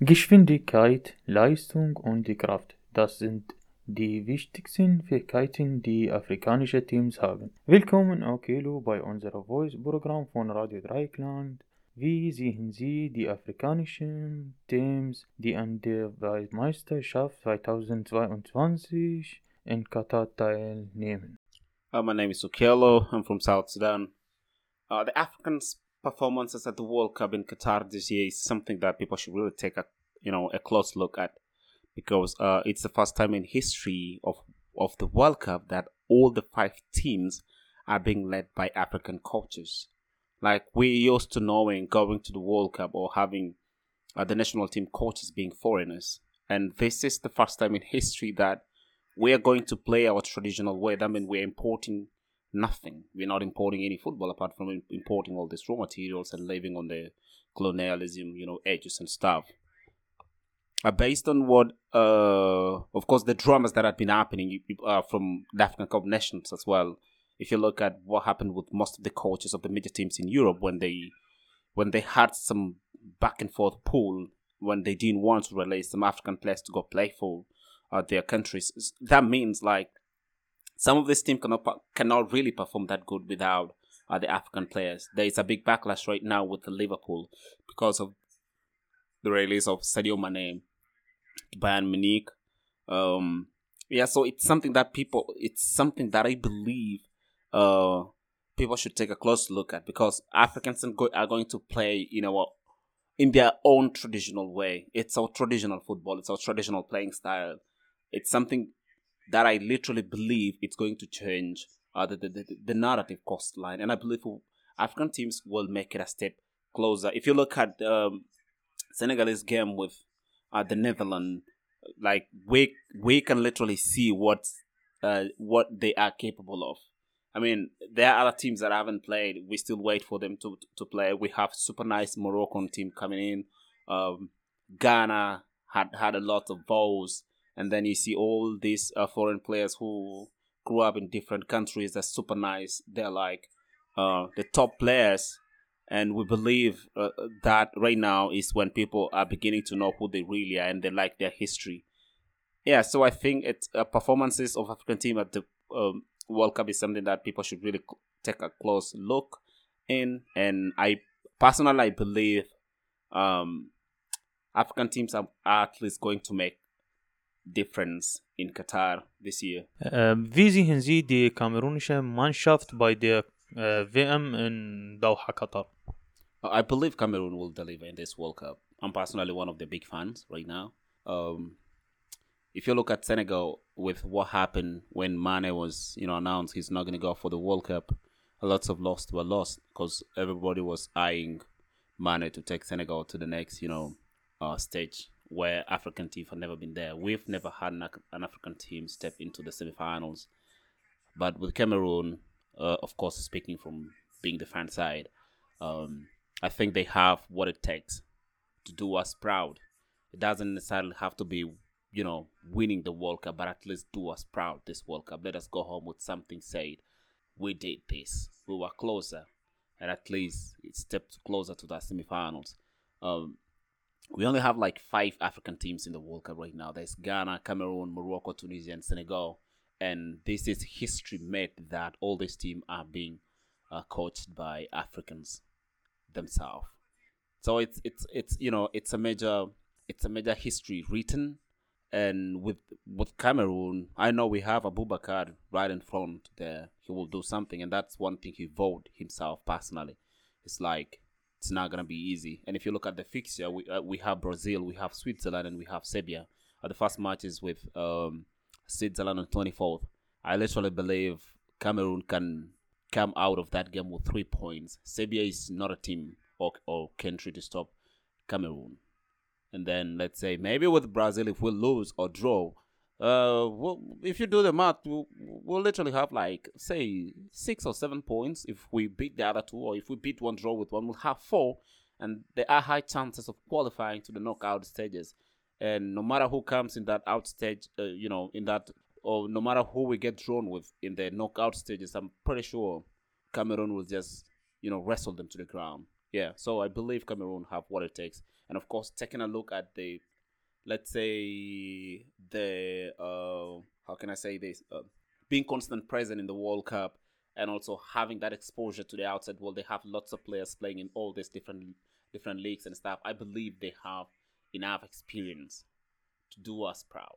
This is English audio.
Geschwindigkeit, Leistung und die Kraft, das sind die wichtigsten Fähigkeiten, die afrikanische Teams haben. Willkommen Okelo bei unserem Voice-Programm von Radio Dreieckland. Wie sehen Sie die afrikanischen Teams, die an der Weltmeisterschaft 2022 in Katar teilnehmen? Uh, my name is Okello. I'm from South Sudan. Uh, the Africans' performances at the World Cup in Qatar this year is something that people should really take a you know a close look at because uh, it's the first time in history of of the World Cup that all the five teams are being led by African coaches. Like we used to knowing going to the World Cup or having uh, the national team coaches being foreigners, and this is the first time in history that we are going to play our traditional way. That means we're importing nothing. We're not importing any football apart from importing all these raw materials and living on the colonialism, you know, edges and stuff. Uh, based on what, uh, of course, the dramas that have been happening uh, from the African Cup nations as well. If you look at what happened with most of the coaches of the major teams in Europe when they when they had some back and forth pull when they didn't want to release some African players to go play for uh, their countries, that means like some of this team cannot cannot really perform that good without uh, the African players. There is a big backlash right now with the Liverpool because of the release of Sadio Mane, Bayern Munich. Um, yeah, so it's something that people, it's something that I believe uh, people should take a close look at because Africans are going to play, you know, in their own traditional way. It's our traditional football. It's our traditional playing style. It's something that I literally believe it's going to change uh, the, the, the, narrative coastline. And I believe African teams will make it a step closer. If you look at um, Senegalese game with uh, the Netherlands, like we we can literally see what uh, what they are capable of. I mean, there are other teams that haven't played. We still wait for them to to play. We have super nice Moroccan team coming in. Um, Ghana had had a lot of balls and then you see all these uh, foreign players who grew up in different countries that's super nice. They're like uh, the top players. And we believe uh, that right now is when people are beginning to know who they really are and they like their history. Yeah so i think it's uh, performances of african team at the um, world cup is something that people should really take a close look in. And i personally i believe um, african teams are at least going to make difference in Qatar this year. Wie sehen Sie die kamerunische Mannschaft bei der äh, WM in Doha, Qatar? I believe Cameroon will deliver in this World Cup. I'm personally one of the big fans right now. Um, if you look at Senegal with what happened when Mane was, you know, announced he's not going to go for the World Cup, a lots of lost were lost because everybody was eyeing Mane to take Senegal to the next, you know, uh, stage where African teams have never been there. We've never had an, an African team step into the semifinals. But with Cameroon, uh, of course, speaking from being the fan side, um, I think they have what it takes to do us proud. It doesn't necessarily have to be, you know, winning the World Cup, but at least do us proud this World Cup. Let us go home with something said. We did this. We were closer, and at least it stepped closer to the semifinals. Um, we only have like five African teams in the World Cup right now. There's Ghana, Cameroon, Morocco, Tunisia, and Senegal. And this is history made that all these teams are being uh, coached by Africans themselves. So it's it's it's you know it's a major it's a major history written. And with with Cameroon, I know we have Aboubakar right in front there. He will do something, and that's one thing he vowed himself personally. It's like it's not gonna be easy. And if you look at the fixture, we uh, we have Brazil, we have Switzerland, and we have Serbia. Uh, the first match is with um, Switzerland on 24th. I literally believe Cameroon can come out of that game with three points. Serbia is not a team or, or country to stop Cameroon. And then let's say maybe with Brazil, if we lose or draw, uh, well, if you do the math, we'll, we'll literally have like say six or seven points if we beat the other two, or if we beat one, draw with one, we'll have four, and there are high chances of qualifying to the knockout stages. And no matter who comes in that out stage, uh, you know, in that, or no matter who we get drawn with in the knockout stages, I'm pretty sure Cameroon will just, you know, wrestle them to the ground. Yeah, so I believe Cameroon have what it takes. and of course taking a look at the, let's say the uh, how can I say this, uh, being constant present in the World Cup and also having that exposure to the outside world. They have lots of players playing in all these different different leagues and stuff. I believe they have enough experience to do us proud.